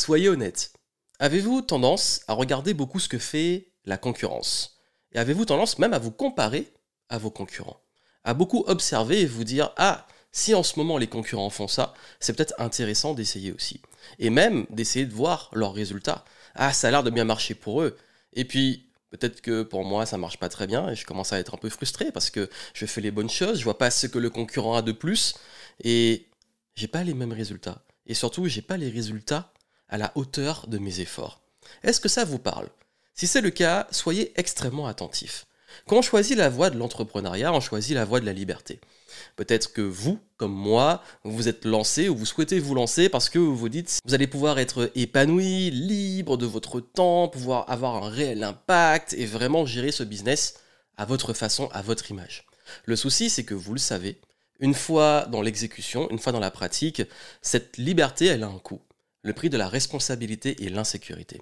Soyez honnête. Avez-vous tendance à regarder beaucoup ce que fait la concurrence? Et avez-vous tendance même à vous comparer à vos concurrents? À beaucoup observer et vous dire Ah, si en ce moment les concurrents font ça, c'est peut-être intéressant d'essayer aussi. Et même d'essayer de voir leurs résultats. Ah, ça a l'air de bien marcher pour eux. Et puis, Peut-être que pour moi ça marche pas très bien et je commence à être un peu frustré parce que je fais les bonnes choses, je vois pas ce que le concurrent a de plus et j'ai pas les mêmes résultats. Et surtout, j'ai pas les résultats à la hauteur de mes efforts. Est-ce que ça vous parle? Si c'est le cas, soyez extrêmement attentifs. Quand on choisit la voie de l'entrepreneuriat, on choisit la voie de la liberté. Peut-être que vous, comme moi, vous êtes lancé ou vous souhaitez vous lancer parce que vous vous dites vous allez pouvoir être épanoui, libre de votre temps, pouvoir avoir un réel impact et vraiment gérer ce business à votre façon, à votre image. Le souci, c'est que vous le savez, une fois dans l'exécution, une fois dans la pratique, cette liberté, elle a un coût. Le prix de la responsabilité et l'insécurité.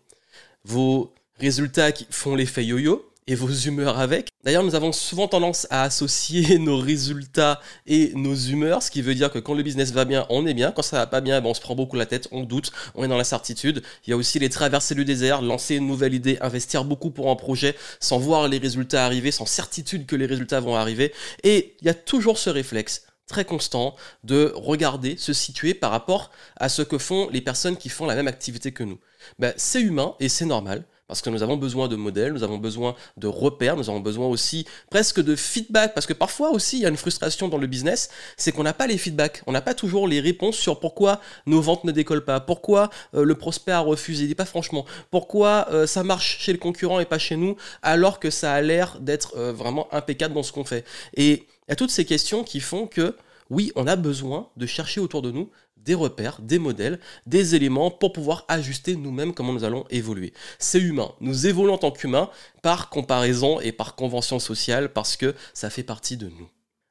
Vos résultats qui font l'effet yo-yo, et vos humeurs avec. D'ailleurs, nous avons souvent tendance à associer nos résultats et nos humeurs, ce qui veut dire que quand le business va bien, on est bien, quand ça va pas bien, ben, on se prend beaucoup la tête, on doute, on est dans l'incertitude. Il y a aussi les traversées du désert, lancer une nouvelle idée, investir beaucoup pour un projet sans voir les résultats arriver, sans certitude que les résultats vont arriver. Et il y a toujours ce réflexe très constant de regarder, se situer par rapport à ce que font les personnes qui font la même activité que nous. Ben, c'est humain et c'est normal. Parce que nous avons besoin de modèles, nous avons besoin de repères, nous avons besoin aussi presque de feedback. Parce que parfois aussi, il y a une frustration dans le business, c'est qu'on n'a pas les feedbacks, on n'a pas toujours les réponses sur pourquoi nos ventes ne décollent pas, pourquoi euh, le prospect a refusé, il dit pas franchement, pourquoi euh, ça marche chez le concurrent et pas chez nous, alors que ça a l'air d'être euh, vraiment impeccable dans ce qu'on fait. Et il y a toutes ces questions qui font que oui, on a besoin de chercher autour de nous des repères, des modèles, des éléments pour pouvoir ajuster nous-mêmes comment nous allons évoluer. C'est humain. Nous évoluons en tant qu'humains par comparaison et par convention sociale parce que ça fait partie de nous.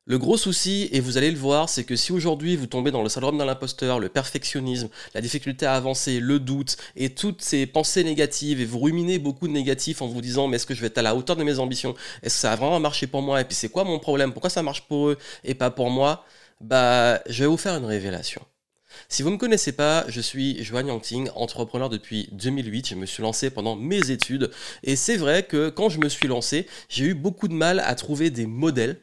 Le gros souci, et vous allez le voir, c'est que si aujourd'hui vous tombez dans le syndrome de l'imposteur, le perfectionnisme, la difficulté à avancer, le doute et toutes ces pensées négatives, et vous ruminez beaucoup de négatifs en vous disant mais est-ce que je vais être à la hauteur de mes ambitions? Est-ce que ça a vraiment marché pour moi? Et puis c'est quoi mon problème? Pourquoi ça marche pour eux et pas pour moi? Bah, je vais vous faire une révélation. Si vous ne me connaissez pas, je suis Joanne Yangting, entrepreneur depuis 2008. Je me suis lancé pendant mes études. Et c'est vrai que quand je me suis lancé, j'ai eu beaucoup de mal à trouver des modèles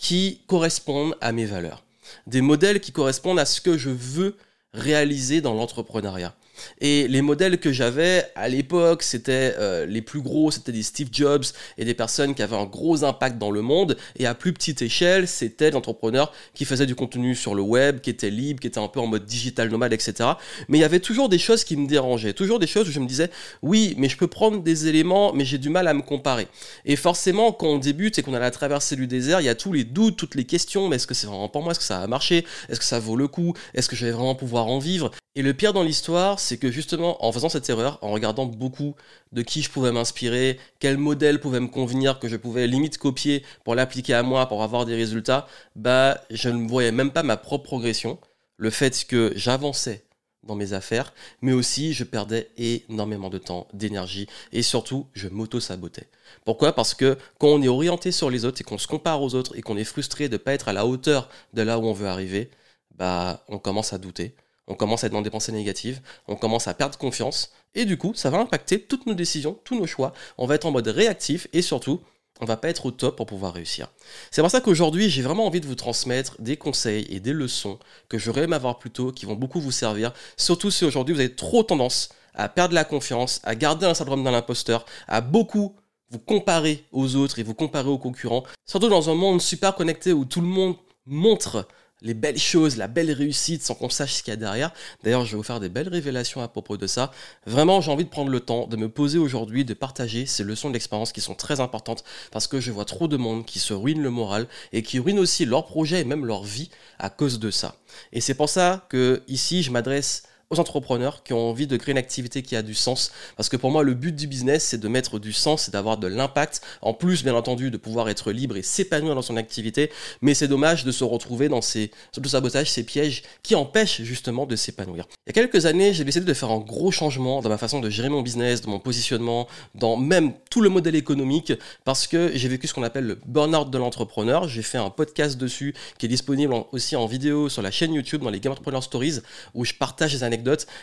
qui correspondent à mes valeurs. Des modèles qui correspondent à ce que je veux réaliser dans l'entrepreneuriat. Et les modèles que j'avais à l'époque, c'était euh, les plus gros, c'était des Steve Jobs et des personnes qui avaient un gros impact dans le monde. Et à plus petite échelle, c'était l'entrepreneur qui faisait du contenu sur le web, qui était libre, qui était un peu en mode digital nomade, etc. Mais il y avait toujours des choses qui me dérangeaient, toujours des choses où je me disais, oui, mais je peux prendre des éléments, mais j'ai du mal à me comparer. Et forcément, quand on débute et qu'on a la traversée du désert, il y a tous les doutes, toutes les questions, mais est-ce que c'est vraiment pour moi, est-ce que ça va marcher, est-ce que ça vaut le coup, est-ce que je vais vraiment pouvoir en vivre? Et le pire dans l'histoire, c'est que justement, en faisant cette erreur, en regardant beaucoup de qui je pouvais m'inspirer, quel modèle pouvait me convenir, que je pouvais limite copier pour l'appliquer à moi, pour avoir des résultats, bah, je ne voyais même pas ma propre progression. Le fait que j'avançais dans mes affaires, mais aussi je perdais énormément de temps, d'énergie, et surtout, je m'auto-sabotais. Pourquoi? Parce que quand on est orienté sur les autres et qu'on se compare aux autres et qu'on est frustré de ne pas être à la hauteur de là où on veut arriver, bah, on commence à douter on commence à être dans des pensées négatives, on commence à perdre confiance, et du coup, ça va impacter toutes nos décisions, tous nos choix. On va être en mode réactif, et surtout, on va pas être au top pour pouvoir réussir. C'est pour ça qu'aujourd'hui, j'ai vraiment envie de vous transmettre des conseils et des leçons que j'aurais aimé avoir plus tôt, qui vont beaucoup vous servir, surtout si aujourd'hui vous avez trop tendance à perdre la confiance, à garder un syndrome d'un imposteur, à beaucoup vous comparer aux autres et vous comparer aux concurrents, surtout dans un monde super connecté où tout le monde montre les belles choses, la belle réussite sans qu'on sache ce qu'il y a derrière. D'ailleurs, je vais vous faire des belles révélations à propos de ça. Vraiment, j'ai envie de prendre le temps de me poser aujourd'hui, de partager ces leçons d'expérience qui sont très importantes parce que je vois trop de monde qui se ruine le moral et qui ruine aussi leur projet et même leur vie à cause de ça. Et c'est pour ça que ici, je m'adresse aux entrepreneurs qui ont envie de créer une activité qui a du sens. Parce que pour moi, le but du business, c'est de mettre du sens, c'est d'avoir de l'impact. En plus, bien entendu, de pouvoir être libre et s'épanouir dans son activité. Mais c'est dommage de se retrouver dans ces sabotages, ces pièges qui empêchent justement de s'épanouir. Il y a quelques années, j'ai décidé de faire un gros changement dans ma façon de gérer mon business, dans mon positionnement, dans même tout le modèle économique, parce que j'ai vécu ce qu'on appelle le burn-out de l'entrepreneur. J'ai fait un podcast dessus qui est disponible aussi en vidéo sur la chaîne YouTube dans les Game Entrepreneur Stories, où je partage des anecdotes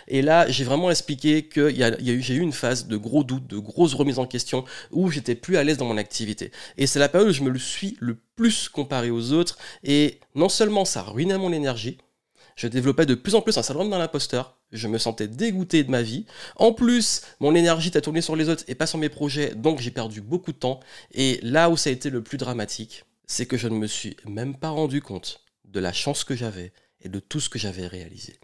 Et là, j'ai vraiment expliqué que y a, eu, j'ai eu une phase de gros doutes, de grosses remises en question, où j'étais plus à l'aise dans mon activité. Et c'est la période où je me le suis le plus comparé aux autres. Et non seulement ça ruinait mon énergie, je développais de plus en plus un syndrome dans l'imposteur. Je me sentais dégoûté de ma vie. En plus, mon énergie était tournée sur les autres et pas sur mes projets, donc j'ai perdu beaucoup de temps. Et là où ça a été le plus dramatique, c'est que je ne me suis même pas rendu compte de la chance que j'avais et de tout ce que j'avais réalisé.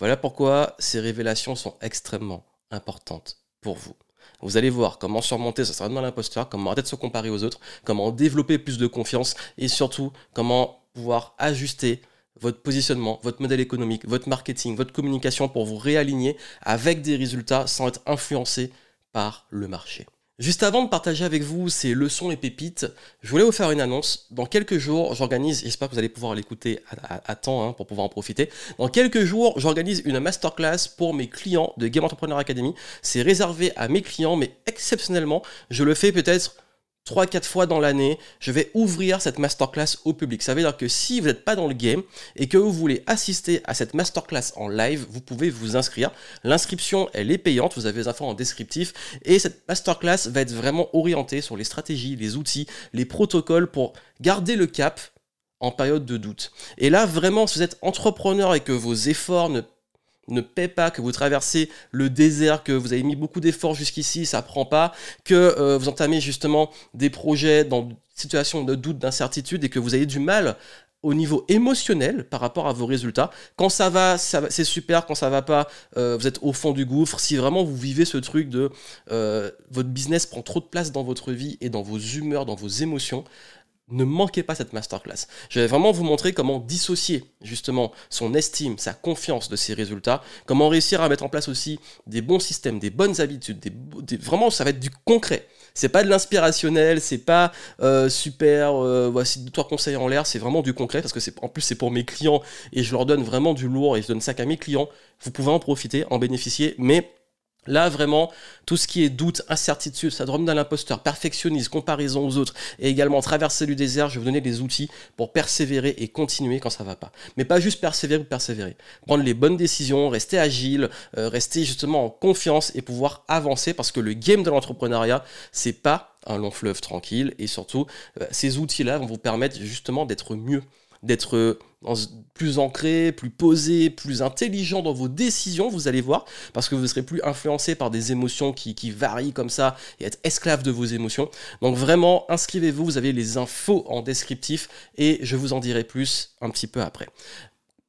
Voilà pourquoi ces révélations sont extrêmement importantes pour vous. Vous allez voir comment surmonter ce syndrome de l'imposteur, comment arrêter de se comparer aux autres, comment développer plus de confiance et surtout comment pouvoir ajuster votre positionnement, votre modèle économique, votre marketing, votre communication pour vous réaligner avec des résultats sans être influencé par le marché. Juste avant de partager avec vous ces leçons et pépites, je voulais vous faire une annonce. Dans quelques jours, j'organise, j'espère que vous allez pouvoir l'écouter à, temps hein, pour pouvoir en profiter. Dans quelques jours, j'organise une masterclass pour mes clients de Game Entrepreneur Academy. C'est réservé à mes clients, mais exceptionnellement, je le fais peut-être 3-4 fois dans l'année, je vais ouvrir cette masterclass au public. Ça veut dire que si vous n'êtes pas dans le game et que vous voulez assister à cette masterclass en live, vous pouvez vous inscrire. L'inscription, elle est payante, vous avez les infos en descriptif. Et cette masterclass va être vraiment orientée sur les stratégies, les outils, les protocoles pour garder le cap en période de doute. Et là, vraiment, si vous êtes entrepreneur et que vos efforts ne ne paie pas, que vous traversez le désert, que vous avez mis beaucoup d'efforts jusqu'ici, ça prend pas, que euh, vous entamez justement des projets dans situation de doute, d'incertitude et que vous avez du mal au niveau émotionnel par rapport à vos résultats. Quand ça va, c'est super. Quand ça va pas, euh, vous êtes au fond du gouffre. Si vraiment vous vivez ce truc de euh, votre business prend trop de place dans votre vie et dans vos humeurs, dans vos émotions, ne manquez pas cette masterclass. Je vais vraiment vous montrer comment dissocier justement son estime, sa confiance de ses résultats, comment réussir à mettre en place aussi des bons systèmes, des bonnes habitudes, des, vraiment ça va être du concret. C'est pas de l'inspirationnel, c'est pas euh, super, euh, voici deux trois conseils en l'air, c'est vraiment du concret parce que c'est en plus c'est pour mes clients et je leur donne vraiment du lourd et je donne ça qu'à mes clients. Vous pouvez en profiter, en bénéficier, mais Là, vraiment, tout ce qui est doute, incertitude, syndrome de l'imposteur, perfectionnisme, comparaison aux autres, et également traverser le désert, je vais vous donner des outils pour persévérer et continuer quand ça va pas. Mais pas juste persévérer ou persévérer. Prendre les bonnes décisions, rester agile, euh, rester justement en confiance et pouvoir avancer parce que le game de l'entrepreneuriat, c'est pas un long fleuve tranquille et surtout, euh, ces outils-là vont vous permettre justement d'être mieux d'être euh, plus ancré, plus posé, plus intelligent dans vos décisions, vous allez voir, parce que vous serez plus influencé par des émotions qui, qui, varient comme ça et être esclave de vos émotions. Donc vraiment, inscrivez-vous, vous avez les infos en descriptif et je vous en dirai plus un petit peu après.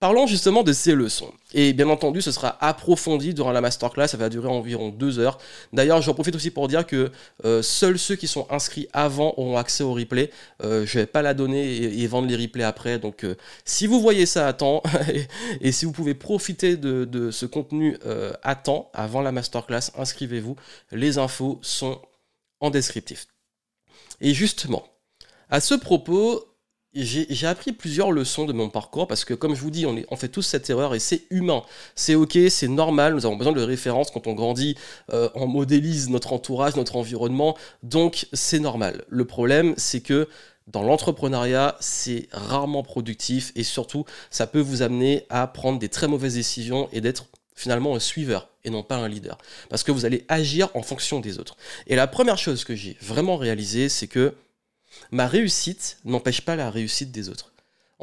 Parlons justement de ces leçons. Et bien entendu, ce sera approfondi durant la masterclass, ça va durer environ deux heures. D'ailleurs, j'en profite aussi pour dire que euh, seuls ceux qui sont inscrits avant auront accès au replay. Euh, je ne vais pas la donner et, vendre les replays après. Donc, euh, si vous voyez ça à temps, et, si vous pouvez profiter de, de ce contenu à temps, avant la masterclass, inscrivez-vous. Les infos sont en descriptif. Et justement, à ce propos, j'ai appris plusieurs leçons de mon parcours parce que, comme je vous dis, on, on fait tous cette erreur et c'est humain. C'est ok, c'est normal. Nous avons besoin de références quand on grandit. Euh, on modélise notre entourage, notre environnement. Donc, c'est normal. Le problème, c'est que dans l'entrepreneuriat, c'est rarement productif et surtout, ça peut vous amener à prendre des très mauvaises décisions et d'être finalement un suiveur et non pas un leader. Parce que vous allez agir en fonction des autres. Et la première chose que j'ai vraiment réalisé, c'est que ma réussite n'empêche pas la réussite des autres.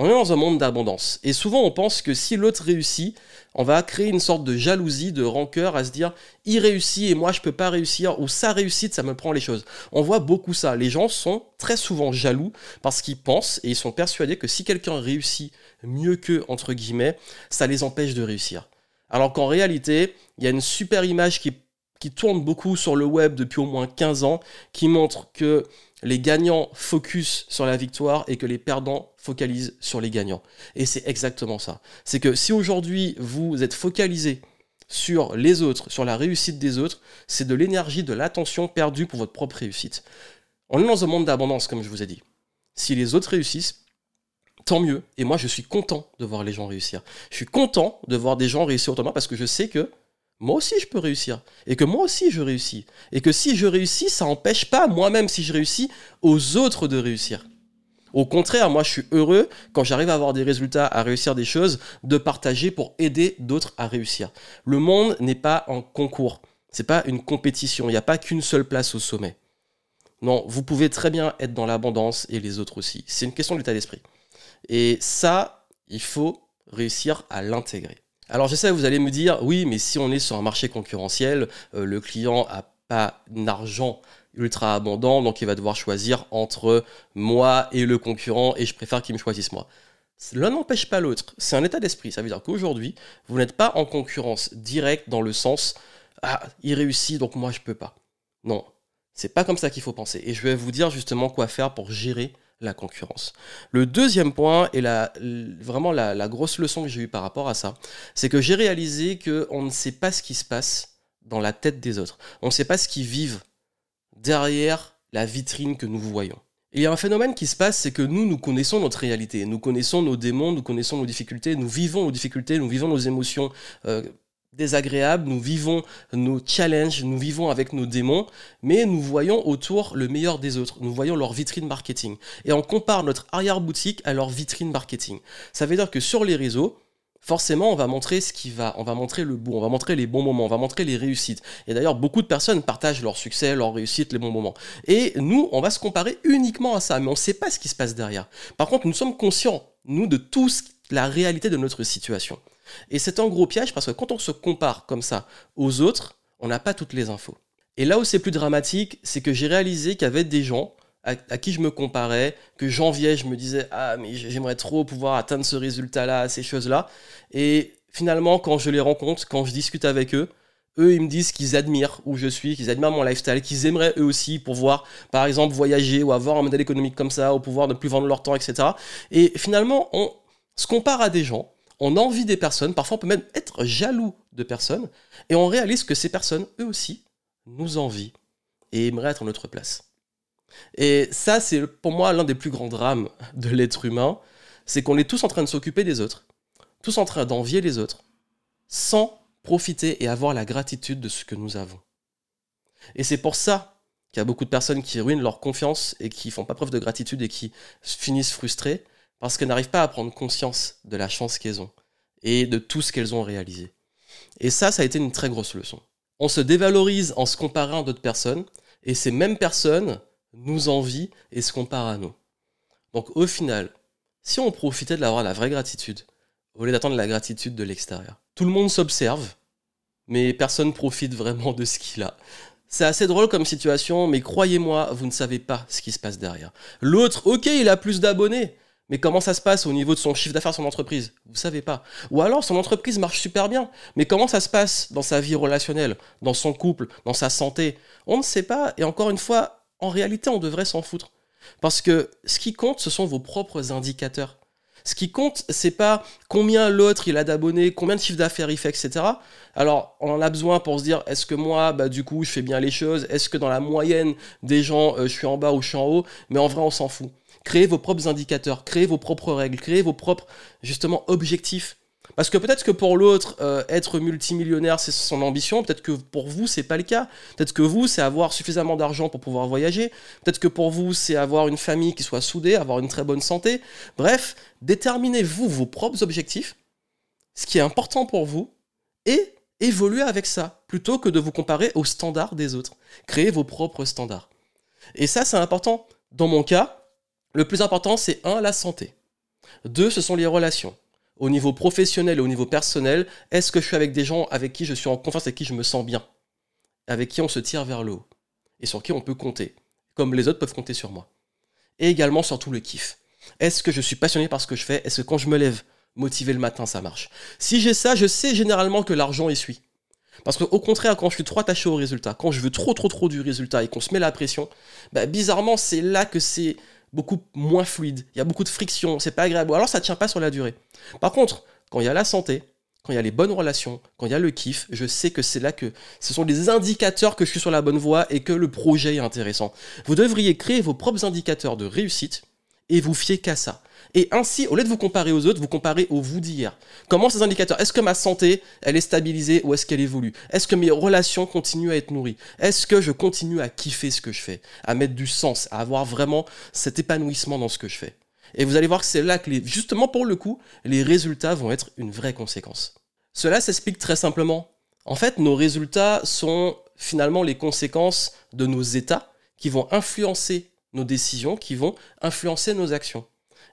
On est dans un monde d'abondance. Et souvent, on pense que si l'autre réussit, on va créer une sorte de jalousie, de rancœur à se dire il réussit et moi je peux pas réussir, ou sa réussite, ça me prend les choses. On voit beaucoup ça. Les gens sont très souvent jaloux parce qu'ils pensent et ils sont persuadés que si quelqu'un réussit mieux qu'eux, entre guillemets, ça les empêche de réussir. Alors qu'en réalité, il y a une super image qui, qui tourne beaucoup sur le web depuis au moins 15 ans qui montre que les gagnants focus sur la victoire et que les perdants focalisent sur les gagnants. Et c'est exactement ça. C'est que si aujourd'hui vous êtes focalisé sur les autres, sur la réussite des autres, c'est de l'énergie, de l'attention perdue pour votre propre réussite. On est dans un monde d'abondance, comme je vous ai dit. Si les autres réussissent, tant mieux. Et moi, je suis content de voir les gens réussir. Je suis content de voir des gens réussir autrement parce que je sais que moi aussi je peux réussir. Et que moi aussi je réussis. Et que si je réussis, ça n'empêche pas moi-même, si je réussis, aux autres de réussir. Au contraire, moi je suis heureux quand j'arrive à avoir des résultats, à réussir des choses, de partager pour aider d'autres à réussir. Le monde n'est pas en concours, c'est pas une compétition, il n'y a pas qu'une seule place au sommet. Non, vous pouvez très bien être dans l'abondance et les autres aussi. C'est une question d'état d'esprit. Et ça, il faut réussir à l'intégrer. Alors je sais, vous allez me dire, oui, mais si on est sur un marché concurrentiel, euh, le client a pas d'argent ultra abondant, donc il va devoir choisir entre moi et le concurrent, et je préfère qu'il me choisisse moi. L'un n'empêche pas l'autre. C'est un état d'esprit. Ça veut dire qu'aujourd'hui, vous n'êtes pas en concurrence directe dans le sens ah, il réussit, donc moi je peux pas. Non, c'est pas comme ça qu'il faut penser. Et je vais vous dire justement quoi faire pour gérer la concurrence. Le deuxième point, et la, vraiment la, grosse leçon que j'ai eue par rapport à ça, c'est que j'ai réalisé qu'on ne sait pas ce qui se passe dans la tête des autres. On ne sait pas ce qu'ils vivent derrière la vitrine que nous voyons. Il y a un phénomène qui se passe, c'est que nous, nous connaissons notre réalité, nous connaissons nos démons, nous connaissons nos difficultés, nous vivons nos difficultés, nous vivons nos émotions euh, désagréables, nous vivons nos challenges, nous vivons avec nos démons, mais nous voyons autour le meilleur des autres, nous voyons leur vitrine marketing. Et on compare notre arrière-boutique à leur vitrine marketing. Ça veut dire que sur les réseaux, forcément, on va montrer ce qui va, on va montrer le bon, on va montrer les bons moments, on va montrer les réussites. Et d'ailleurs, beaucoup de personnes partagent leur succès, leur réussite, les bons moments. Et nous, on va se comparer uniquement à ça, mais on ne sait pas ce qui se passe derrière. Par contre, nous sommes conscients, nous, de tout la réalité de notre situation. Et c'est un gros piège parce que quand on se compare comme ça aux autres, on n'a pas toutes les infos. Et là où c'est plus dramatique, c'est que j'ai réalisé qu'il y avait des gens à, qui je me comparais, que j'enviais, je me disais ah mais j'aimerais trop pouvoir atteindre ce résultat-là, ces choses-là. Et finalement, quand je les rencontre, quand je discute avec eux, eux, ils me disent qu'ils admirent où je suis, qu'ils admirent mon lifestyle, qu'ils aimeraient eux aussi pouvoir, par exemple, voyager ou avoir un modèle économique comme ça, ou pouvoir ne plus vendre leur temps, etc. Et finalement, on se compare à des gens on envie des personnes, parfois on peut même être jaloux de personnes, et on réalise que ces personnes, eux aussi, nous envient et aimeraient être à notre place. Et ça, c'est pour moi l'un des plus grands drames de l'être humain, c'est qu'on est tous en train de s'occuper des autres, tous en train d'envier les autres, sans profiter et avoir la gratitude de ce que nous avons. Et c'est pour ça qu'il y a beaucoup de personnes qui ruinent leur confiance et qui font pas preuve de gratitude et qui finissent frustrées, parce qu'elles n'arrivent pas à prendre conscience de la chance qu'elles ont et de tout ce qu'elles ont réalisé. Et ça, ça a été une très grosse leçon. On se dévalorise en se comparant à d'autres personnes, et ces mêmes personnes nous envient et se comparent à nous. Donc au final, si on profitait de l'avoir la vraie gratitude, au lieu d'attendre la gratitude de l'extérieur, tout le monde s'observe, mais personne profite vraiment de ce qu'il a. C'est assez drôle comme situation, mais croyez-moi, vous ne savez pas ce qui se passe derrière. L'autre, ok, il a plus d'abonnés, mais comment ça se passe au niveau de son chiffre d'affaires, son entreprise? Vous savez pas. Ou alors son entreprise marche super bien, mais comment ça se passe dans sa vie relationnelle, dans son couple, dans sa santé? On ne sait pas. Et encore une fois, en réalité, on devrait s'en foutre. Parce que ce qui compte, ce sont vos propres indicateurs. Ce qui compte, c'est pas combien l'autre il a d'abonnés, combien de chiffre d'affaires il fait, etc. Alors, on en a besoin pour se dire, est-ce que moi, bah, du coup, je fais bien les choses? Est-ce que dans la moyenne des gens, euh, je suis en bas ou je suis en haut? Mais en vrai, on s'en fout. Créez vos propres indicateurs, créez vos propres règles, créez vos propres, justement, objectifs. Parce que peut-être que pour l'autre, euh, être multimillionnaire, c'est son ambition. Peut-être que pour vous, c'est pas le cas. Peut-être que vous, c'est avoir suffisamment d'argent pour pouvoir voyager. Peut-être que pour vous, c'est avoir une famille qui soit soudée, avoir une très bonne santé. Bref, déterminez-vous vos propres objectifs, ce qui est important pour vous, et évoluez avec ça, plutôt que de vous comparer aux standards des autres. Créez vos propres standards. Et ça, c'est important. Dans mon cas, le plus important, c'est un, la santé. Deux, ce sont les relations. Au niveau professionnel et au niveau personnel, est-ce que je suis avec des gens avec qui je suis en confiance, avec qui je me sens bien? Avec qui on se tire vers le haut Et sur qui on peut compter Comme les autres peuvent compter sur moi. Et également, surtout, le kiff. Est-ce que je suis passionné par ce que je fais? Est-ce que quand je me lève, motivé le matin, ça marche? Si j'ai ça, je sais généralement que l'argent essuie. Parce qu'au contraire, quand je suis trop attaché au résultat, quand je veux trop trop trop du résultat et qu'on se met la pression, bah, bizarrement, c'est là que c'est beaucoup moins fluide, il y a beaucoup de friction, c'est pas agréable. Alors ça tient pas sur la durée. Par contre, quand il y a la santé, quand il y a les bonnes relations, quand il y a le kiff, je sais que c'est là que ce sont des indicateurs que je suis sur la bonne voie et que le projet est intéressant. Vous devriez créer vos propres indicateurs de réussite et vous fiez qu'à ça. Et ainsi, au lieu de vous comparer aux autres, vous comparez au vous d'hier. Comment ces indicateurs Est-ce que ma santé, elle est stabilisée ou est-ce qu'elle évolue? Est-ce que mes relations continuent à être nourries? Est-ce que je continue à kiffer ce que je fais? À mettre du sens, à avoir vraiment cet épanouissement dans ce que je fais? Et vous allez voir que c'est là que, les, justement pour le coup, les résultats vont être une vraie conséquence. Cela s'explique très simplement. En fait, nos résultats sont finalement les conséquences de nos états qui vont influencer nos décisions, qui vont influencer nos actions.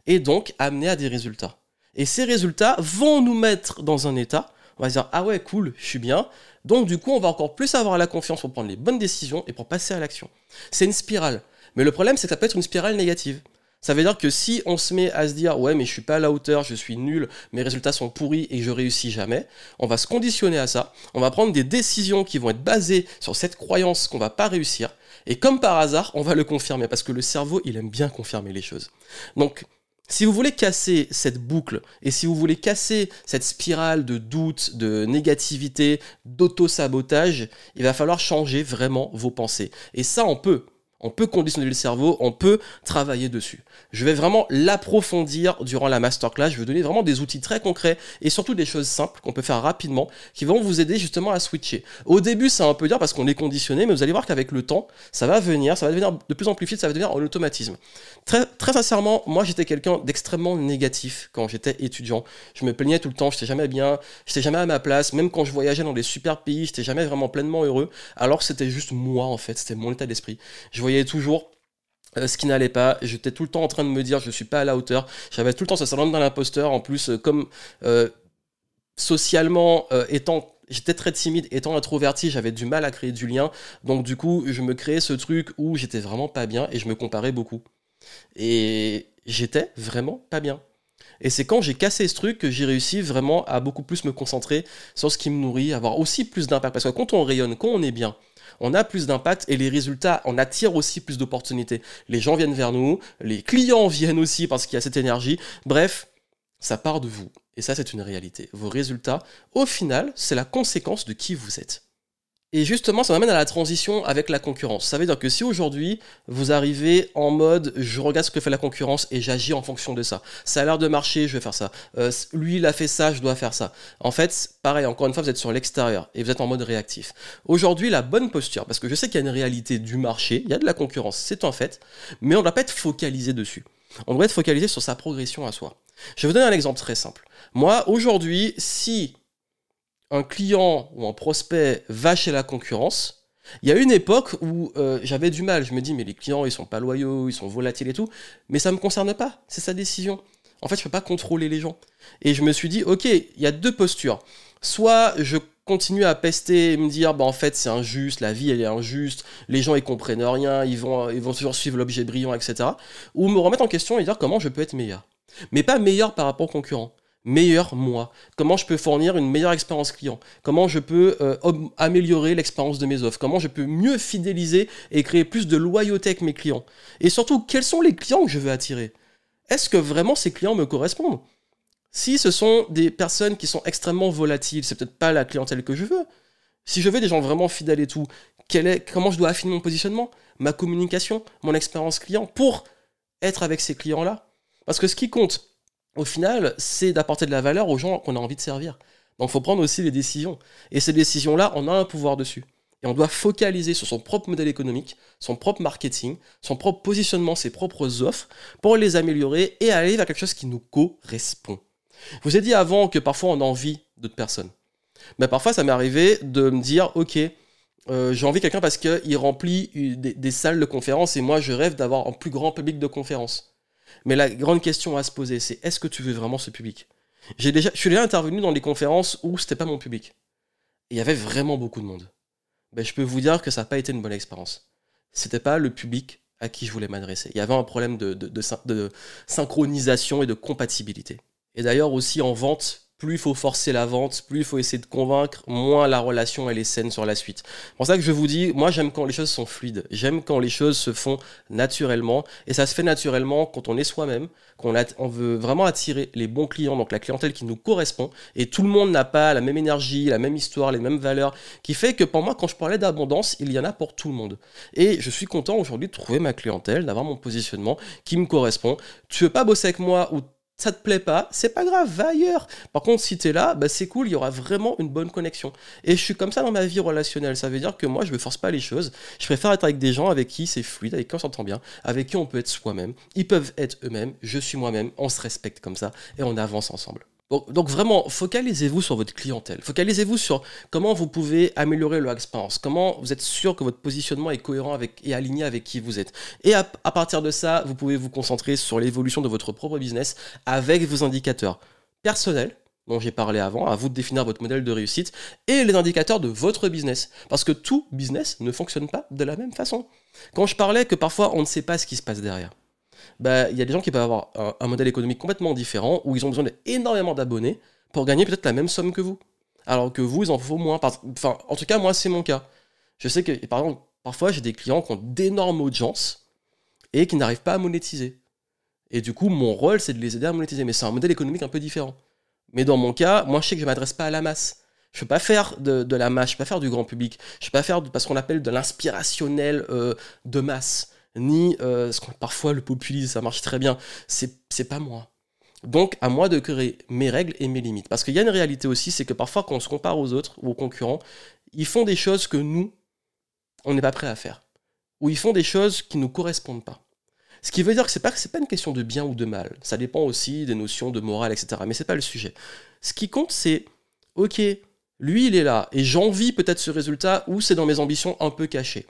Et donc amener à des résultats. Et ces résultats vont nous mettre dans un état, on va dire, ah ouais, cool, je suis bien. Donc du coup, on va encore plus avoir la confiance pour prendre les bonnes décisions et pour passer à l'action. C'est une spirale. Mais le problème, c'est que ça peut être une spirale négative. Ça veut dire que si on se met à se dire ouais mais je suis pas à la hauteur, je suis nul, mes résultats sont pourris et je réussis jamais, on va se conditionner à ça, on va prendre des décisions qui vont être basées sur cette croyance qu'on va pas réussir et comme par hasard, on va le confirmer parce que le cerveau, il aime bien confirmer les choses. Donc si vous voulez casser cette boucle et si vous voulez casser cette spirale de doute, de négativité, d'auto-sabotage, il va falloir changer vraiment vos pensées. Et ça, on peut. On peut conditionner le cerveau, on peut travailler dessus. Je vais vraiment l'approfondir durant la masterclass. Je vais donner vraiment des outils très concrets et surtout des choses simples qu'on peut faire rapidement qui vont vous aider justement à switcher. Au début, c'est un peu dur parce qu'on est conditionné, mais vous allez voir qu'avec le temps, ça va venir, ça va devenir de plus en plus vite, ça va devenir en automatisme. Très, très sincèrement, moi j'étais quelqu'un d'extrêmement négatif quand j'étais étudiant. Je me plaignais tout le temps, j'étais jamais bien, j'étais jamais à ma place, même quand je voyageais dans des super pays, j'étais jamais vraiment pleinement heureux, alors c'était juste moi en fait, c'était mon état d'esprit voyais toujours euh, ce qui n'allait pas. J'étais tout le temps en train de me dire je suis pas à la hauteur. J'avais tout le temps ce syndrome d'un imposteur. En plus, euh, comme euh, socialement étant j'étais très timide, étant introverti, j'avais du mal à créer du lien. Donc du coup, je me créais ce truc où j'étais vraiment pas bien et je me comparais beaucoup. Et j'étais vraiment pas bien. Et c'est quand j'ai cassé ce truc que j'ai réussi vraiment à beaucoup plus me concentrer sur ce qui me nourrit, avoir aussi plus d'impact. Parce que quand on rayonne, quand on est bien, on a plus d'impact et les résultats, on attire aussi plus d'opportunités. Les gens viennent vers nous, les clients viennent aussi parce qu'il y a cette énergie. Bref, ça part de vous. Et ça, c'est une réalité. Vos résultats, au final, c'est la conséquence de qui vous êtes. Et justement, ça m'amène à la transition avec la concurrence. Ça veut dire que si aujourd'hui, vous arrivez en mode je regarde ce que fait la concurrence et j'agis en fonction de ça. Ça a l'air de marcher, je vais faire ça. Euh, lui, il a fait ça, je dois faire ça. En fait, pareil, encore une fois, vous êtes sur l'extérieur et vous êtes en mode réactif. Aujourd'hui, la bonne posture, parce que je sais qu'il y a une réalité du marché, il y a de la concurrence, c'est un fait, mais on ne doit pas être focalisé dessus. On doit être focalisé sur sa progression à soi. Je vais vous donner un exemple très simple. Moi, aujourd'hui, si un client ou un prospect va chez la concurrence, il y a une époque où euh, j'avais du mal. Je me dis, mais les clients, ils sont pas loyaux, ils sont volatiles et tout. Mais ça ne me concerne pas. C'est sa décision. En fait, je peux pas contrôler les gens. Et je me suis dit, ok, il y a deux postures. Soit je continue à pester et me dire, bah en fait, c'est injuste, la vie, elle est injuste, les gens, ils comprennent rien, ils vont, ils vont toujours suivre l'objet brillant, etc. Ou me remettre en question et dire comment je peux être meilleur. Mais pas meilleur par rapport aux concurrents meilleur moi. Comment je peux fournir une meilleure expérience client? Comment je peux euh, améliorer l'expérience de mes offres? Comment je peux mieux fidéliser et créer plus de loyauté avec mes clients? Et surtout, quels sont les clients que je veux attirer? Est-ce que vraiment ces clients me correspondent? Si ce sont des personnes qui sont extrêmement volatiles, c'est peut-être pas la clientèle que je veux. Si je veux des gens vraiment fidèles et tout, est, comment je dois affiner mon positionnement, ma communication, mon expérience client pour être avec ces clients-là? Parce que ce qui compte, au final, c'est d'apporter de la valeur aux gens qu'on a envie de servir. Donc il faut prendre aussi les décisions. Et ces décisions-là, on a un pouvoir dessus. Et on doit focaliser sur son propre modèle économique, son propre marketing, son propre positionnement, ses propres offres, pour les améliorer et aller vers quelque chose qui nous correspond. Je vous ai dit avant que parfois on a envie d'autres personnes. Mais parfois ça m'est arrivé de me dire, ok, euh, j'ai envie de quelqu'un parce qu'il remplit des, salles de conférence et moi je rêve d'avoir un plus grand public de conférences. Mais la grande question à se poser, c'est est-ce que tu veux vraiment ce public? J'ai déjà, Je suis déjà intervenu dans des conférences où c'était pas mon public. Il y avait vraiment beaucoup de monde. Ben, je peux vous dire que ça n'a pas été une bonne expérience. C'était pas le public à qui je voulais m'adresser. Il y avait un problème de synchronisation et de compatibilité. Et d'ailleurs aussi en vente, plus il faut forcer la vente, plus il faut essayer de convaincre, moins la relation elle est saine sur la suite. C'est pour ça que je vous dis, moi j'aime quand les choses sont fluides, j'aime quand les choses se font naturellement, et ça se fait naturellement quand on est soi-même, qu'on on veut vraiment attirer les bons clients, donc la clientèle qui nous correspond, et tout le monde n'a pas la même énergie, la même histoire, les mêmes valeurs, qui fait que pour moi quand je parlais d'abondance, il y en a pour tout le monde. Et je suis content aujourd'hui de trouver ma clientèle, d'avoir mon positionnement qui me correspond. Tu veux pas bosser avec moi ou ça te plaît pas, c'est pas grave, va ailleurs. Par contre, si tu es là, bah, c'est cool, il y aura vraiment une bonne connexion. Et je suis comme ça dans ma vie relationnelle. Ça veut dire que moi, je ne force pas les choses. Je préfère être avec des gens avec qui c'est fluide, avec qui on s'entend bien, avec qui on peut être soi-même. Ils peuvent être eux-mêmes, je suis moi-même, on se respecte comme ça et on avance ensemble. Donc, vraiment, focalisez-vous sur votre clientèle. Focalisez-vous sur comment vous pouvez améliorer leur expérience. Comment vous êtes sûr que votre positionnement est cohérent avec, et aligné avec qui vous êtes. Et à, partir de ça, vous pouvez vous concentrer sur l'évolution de votre propre business avec vos indicateurs personnels dont j'ai parlé avant, à vous de définir votre modèle de réussite, et les indicateurs de votre business. Parce que tout business ne fonctionne pas de la même façon. Quand je parlais que parfois on ne sait pas ce qui se passe derrière. Bah, il y a des gens qui peuvent avoir un, modèle économique complètement différent, où ils ont besoin d'énormément d'abonnés pour gagner peut-être la même somme que vous. Alors que vous, il en faut moins. Enfin, en tout cas, moi, c'est mon cas. Je sais que, par exemple, parfois, j'ai des clients qui ont d'énormes audiences et qui n'arrivent pas à monétiser. Et du coup, mon rôle, c'est de les aider à monétiser. Mais c'est un modèle économique un peu différent. Mais dans mon cas, moi, je sais que je ne m'adresse pas à la masse. Je ne peux pas faire de, la masse, je ne peux pas faire du grand public. Je ne peux pas faire de, ce qu'on appelle de l'inspirationnel euh, de masse ni euh, parfois le populisme, ça marche très bien. C'est pas moi. Donc, à moi de créer mes règles et mes limites. Parce qu'il y a une réalité aussi, c'est que parfois, quand on se compare aux autres ou aux concurrents, ils font des choses que nous, on n'est pas prêt à faire. Ou ils font des choses qui ne nous correspondent pas. Ce qui veut dire que ce n'est pas, pas une question de bien ou de mal. Ça dépend aussi des notions de morale, etc. Mais ce n'est pas le sujet. Ce qui compte, c'est, ok, lui, il est là, et j'envie peut-être ce résultat, ou c'est dans mes ambitions un peu cachées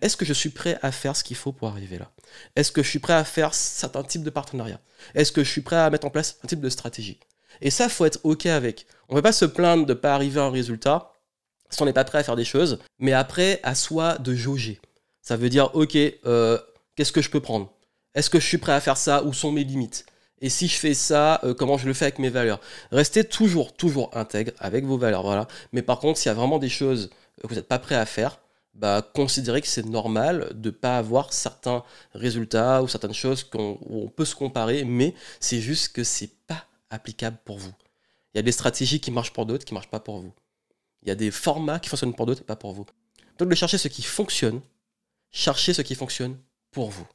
est-ce que je suis prêt à faire ce qu'il faut pour arriver là? Est-ce que je suis prêt à faire certains types de partenariats? Est-ce que je suis prêt à mettre en place un type de stratégie? Et ça, faut être OK avec. On ne peut pas se plaindre de ne pas arriver à un résultat si on n'est pas prêt à faire des choses, mais après, à soi de jauger. Ça veut dire, OK, euh, qu'est-ce que je peux prendre? Est-ce que je suis prêt à faire ça? Où sont mes limites? Et si je fais ça, euh, comment je le fais avec mes valeurs? Restez toujours, toujours intègre avec vos valeurs. Mais par contre, s'il y a vraiment des choses que vous n'êtes pas prêt à faire, bah, considérer que c'est normal de ne pas avoir certains résultats ou certaines choses qu'on on peut se comparer, mais c'est juste que c'est pas applicable pour vous. Il y a des stratégies qui marchent pour d'autres, qui ne marchent pas pour vous. Il y a des formats qui fonctionnent pour d'autres pas pour vous. Donc de chercher ce qui fonctionne, chercher ce qui fonctionne pour vous.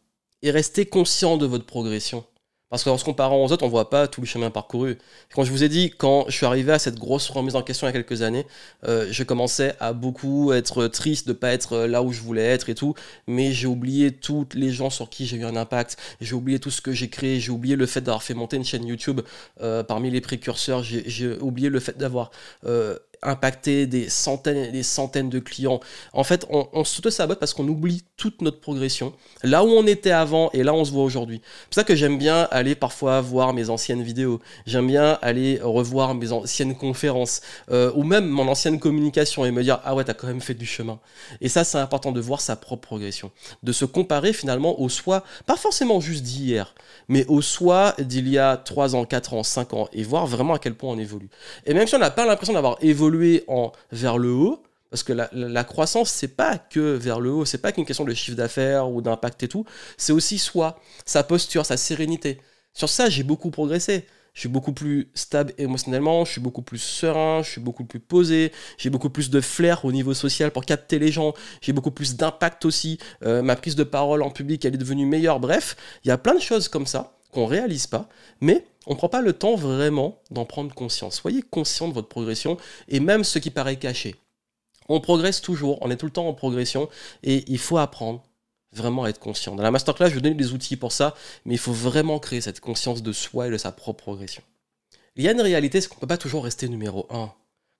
Et restez conscient de votre progression. Parce qu'en se comparant aux autres, on ne voit pas tout le chemin parcouru. Quand je vous ai dit, quand je suis arrivé à cette grosse remise en question il y a quelques années, euh, je commençais à beaucoup être triste de ne pas être là où je voulais être et tout, mais j'ai oublié toutes les gens sur qui j'ai eu un impact, j'ai oublié tout ce que j'ai créé, j'ai oublié le fait d'avoir fait monter une chaîne YouTube euh, parmi les précurseurs, j'ai oublié le fait d'avoir euh, impacter des centaines et des centaines de clients. En fait, on, on s'auto-sabote parce qu'on oublie toute notre progression. Là où on était avant et là où on se voit aujourd'hui. C'est pour ça que j'aime bien aller parfois voir mes anciennes vidéos. J'aime bien aller revoir mes anciennes conférences euh, ou même mon ancienne communication et me dire ah ouais t'as quand même fait du chemin. Et ça c'est important de voir sa propre progression, de se comparer finalement au soi, pas forcément juste d'hier, mais au soi d'il y a 3 ans, 4 ans, 5 ans et voir vraiment à quel point on évolue. Et même si on n'a pas l'impression d'avoir évolué en, vers le haut, parce que la, la, croissance, c'est pas que vers le haut, c'est pas qu'une question de chiffre d'affaires ou d'impact et tout, c'est aussi soi, sa posture, sa sérénité. Sur ça, j'ai beaucoup progressé. Je suis beaucoup plus stable émotionnellement, je suis beaucoup plus serein, je suis beaucoup plus posé, j'ai beaucoup plus de flair au niveau social pour capter les gens, j'ai beaucoup plus d'impact aussi, euh, ma prise de parole en public, elle est devenue meilleure. Bref, il y a plein de choses comme ça qu'on réalise pas, mais on ne prend pas le temps vraiment d'en prendre conscience. Soyez conscient de votre progression et même ce qui paraît caché. On progresse toujours, on est tout le temps en progression et il faut apprendre vraiment être conscient. Dans la masterclass, je vous donne des outils pour ça, mais il faut vraiment créer cette conscience de soi et de sa propre progression. Il y a une réalité, c'est qu'on ne peut pas toujours rester numéro un.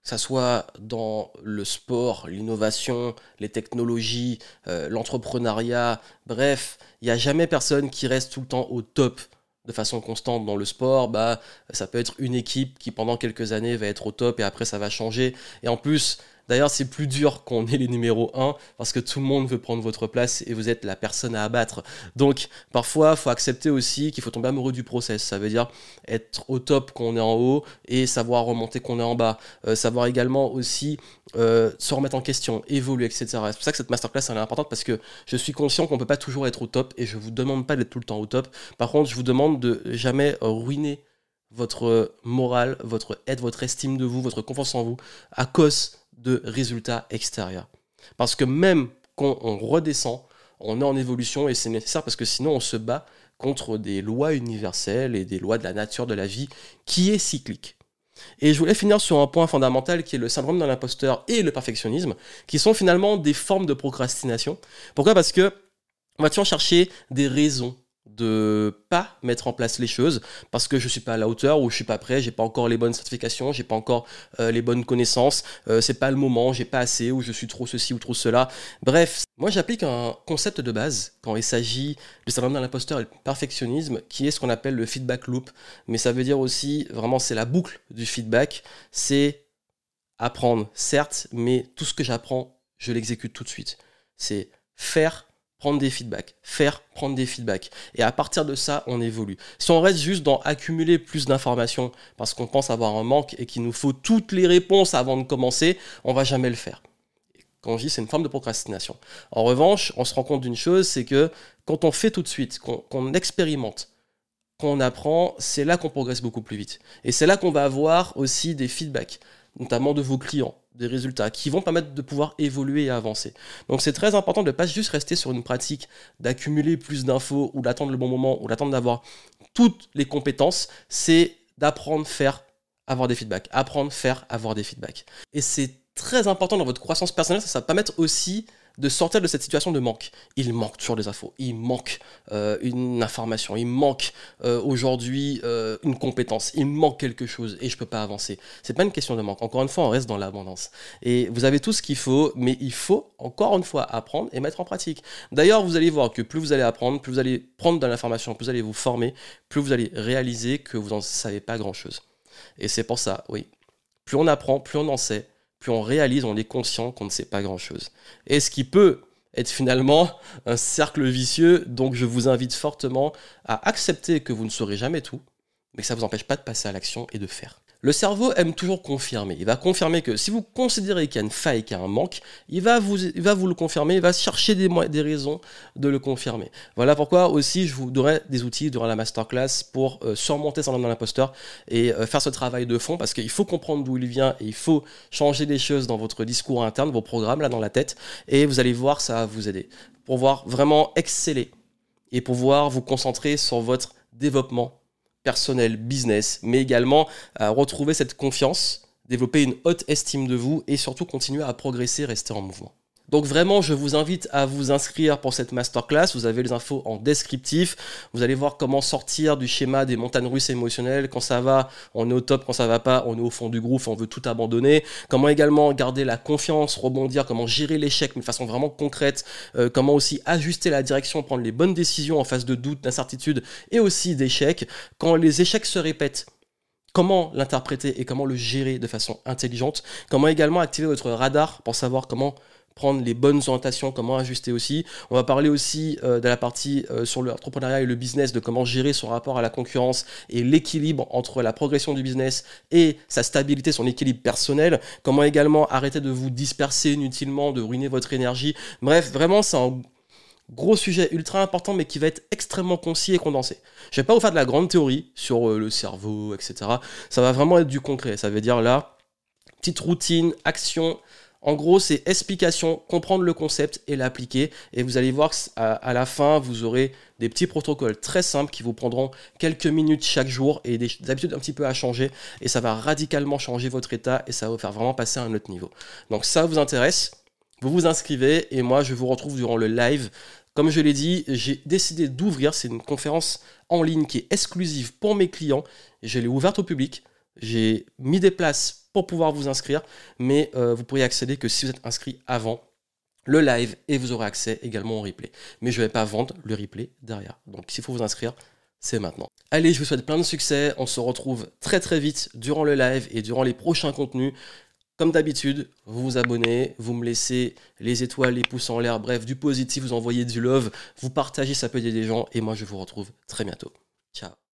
Que ça soit dans le sport, l'innovation, les technologies, euh, l'entrepreneuriat, bref, il n'y a jamais personne qui reste tout le temps au top de façon constante dans le sport, bah, ça peut être une équipe qui pendant quelques années va être au top et après ça va changer. Et en plus, D'ailleurs, c'est plus dur qu'on est les numéros 1 parce que tout le monde veut prendre votre place et vous êtes la personne à abattre. Donc, parfois, il faut accepter aussi qu'il faut tomber amoureux du process. Ça veut dire être au top quand on est en haut et savoir remonter qu'on est en bas. Euh, savoir également aussi euh, se remettre en question, évoluer, etc. C'est pour ça que cette masterclass est importante parce que je suis conscient qu'on ne peut pas toujours être au top et je ne vous demande pas d'être tout le temps au top. Par contre, je vous demande de jamais ruiner votre morale, votre aide, votre estime de vous, votre confiance en vous à cause de résultats extérieurs. Parce que même quand on redescend, on est en évolution et c'est nécessaire parce que sinon on se bat contre des lois universelles et des lois de la nature de la vie qui est cyclique. Et je voulais finir sur un point fondamental qui est le syndrome de l'imposteur et le perfectionnisme, qui sont finalement des formes de procrastination. Pourquoi? Parce que on va chercher des raisons de pas mettre en place les choses parce que je suis pas à la hauteur ou je suis pas prêt, j'ai pas encore les bonnes certifications, j'ai pas encore euh, les bonnes connaissances, euh, c'est pas le moment, j'ai pas assez ou je suis trop ceci ou trop cela. Bref, moi j'applique un concept de base quand il s'agit du syndrome de l'imposteur et du perfectionnisme qui est ce qu'on appelle le feedback loop, mais ça veut dire aussi vraiment c'est la boucle du feedback, c'est apprendre certes, mais tout ce que j'apprends, je l'exécute tout de suite. C'est faire prendre des feedbacks, faire prendre des feedbacks. Et à partir de ça, on évolue. Si on reste juste dans accumuler plus d'informations parce qu'on pense avoir un manque et qu'il nous faut toutes les réponses avant de commencer, on va jamais le faire. Quand je dis c'est une forme de procrastination. En revanche, on se rend compte d'une chose, c'est que quand on fait tout de suite, qu'on expérimente, qu'on apprend, c'est là qu'on progresse beaucoup plus vite. Et c'est là qu'on va avoir aussi des feedbacks, notamment de vos clients, des résultats qui vont permettre de pouvoir évoluer et avancer. Donc c'est très important de ne pas juste rester sur une pratique d'accumuler plus d'infos ou d'attendre le bon moment ou d'attendre d'avoir toutes les compétences, c'est d'apprendre, faire, avoir des feedbacks. Apprendre, faire, avoir des feedbacks. Et c'est très important dans votre croissance personnelle, ça va permettre aussi de sortir de cette situation de manque. Il manque toujours des infos, il manque euh, une information, il manque euh, aujourd'hui euh, une compétence, il manque quelque chose et je ne peux pas avancer. C'est pas une question de manque. Encore une fois, on reste dans l'abondance. Et vous avez tout ce qu'il faut, mais il faut encore une fois apprendre et mettre en pratique. D'ailleurs, vous allez voir que plus vous allez apprendre, plus vous allez prendre de l'information, plus vous allez vous former, plus vous allez réaliser que vous n'en savez pas grand-chose. Et c'est pour ça, oui. Plus on apprend, plus on en sait, plus on réalise, on est conscient qu'on ne sait pas grand-chose. Et ce qui peut être finalement un cercle vicieux, donc je vous invite fortement à accepter que vous ne saurez jamais tout, mais que ça ne vous empêche pas de passer à l'action et de faire. Le cerveau aime toujours confirmer. Il va confirmer que si vous considérez qu'il y a une faille, qu'il y a un manque, il va vous, le confirmer, il va chercher des, raisons de le confirmer. Voilà pourquoi aussi je vous donnerai des outils durant la masterclass pour euh, surmonter homme dans l'imposteur et euh, faire ce travail de fond parce qu'il faut comprendre d'où il vient et il faut changer des choses dans votre discours interne, vos programmes là dans la tête et vous allez voir ça va vous aider pour voir vraiment exceller et pouvoir vous concentrer sur votre développement personnel, business, mais également retrouver cette confiance, développer une haute estime de vous et surtout continuer à progresser, rester en mouvement. Donc vraiment, je vous invite à vous inscrire pour cette masterclass. Vous avez les infos en descriptif. Vous allez voir comment sortir du schéma des montagnes russes émotionnelles. Quand ça va, on est au top. Quand ça va pas, on est au fond du groupe. On veut tout abandonner. Comment également garder la confiance, rebondir. Comment gérer l'échec, de façon vraiment concrète. Euh, comment aussi ajuster la direction, prendre les bonnes décisions en face de doutes, d'incertitudes et aussi d'échecs. Quand les échecs se répètent, comment l'interpréter et comment le gérer de façon intelligente. Comment également activer votre radar pour savoir comment prendre les bonnes orientations, comment ajuster aussi. On va parler aussi euh, de la partie euh, sur l'entrepreneuriat et le business, de comment gérer son rapport à la concurrence et l'équilibre entre la progression du business et sa stabilité, son équilibre personnel. Comment également arrêter de vous disperser inutilement, de ruiner votre énergie. Bref, vraiment, c'est un gros sujet ultra important, mais qui va être extrêmement concis et condensé. Je vais pas vous faire de la grande théorie sur euh, le cerveau, etc. Ça va vraiment être du concret. Ça veut dire là, petite routine, action, en gros, c'est explication, comprendre le concept et l'appliquer. Et vous allez voir qu'à la fin, vous aurez des petits protocoles très simples qui vous prendront quelques minutes chaque jour et des habitudes un petit peu à changer. Et ça va radicalement changer votre état et ça va vous faire vraiment passer à un autre niveau. Donc ça vous intéresse, vous vous inscrivez et moi je vous retrouve durant le live. Comme je l'ai dit, j'ai décidé d'ouvrir, c'est une conférence en ligne qui est exclusive pour mes clients. Je l'ai ouverte au public. J'ai mis des places pour pouvoir vous inscrire, mais euh, vous pourriez accéder que si vous êtes inscrit avant le live et vous aurez accès également au replay. Mais je ne vais pas vendre le replay derrière. Donc s'il faut vous inscrire, c'est maintenant. Allez, je vous souhaite plein de succès. On se retrouve très très vite durant le live et durant les prochains contenus. Comme d'habitude, vous vous abonnez, vous me laissez les étoiles, les pouces en l'air, bref, du positif, vous envoyez du love, vous partagez, ça peut aider des gens. Et moi, je vous retrouve très bientôt. Ciao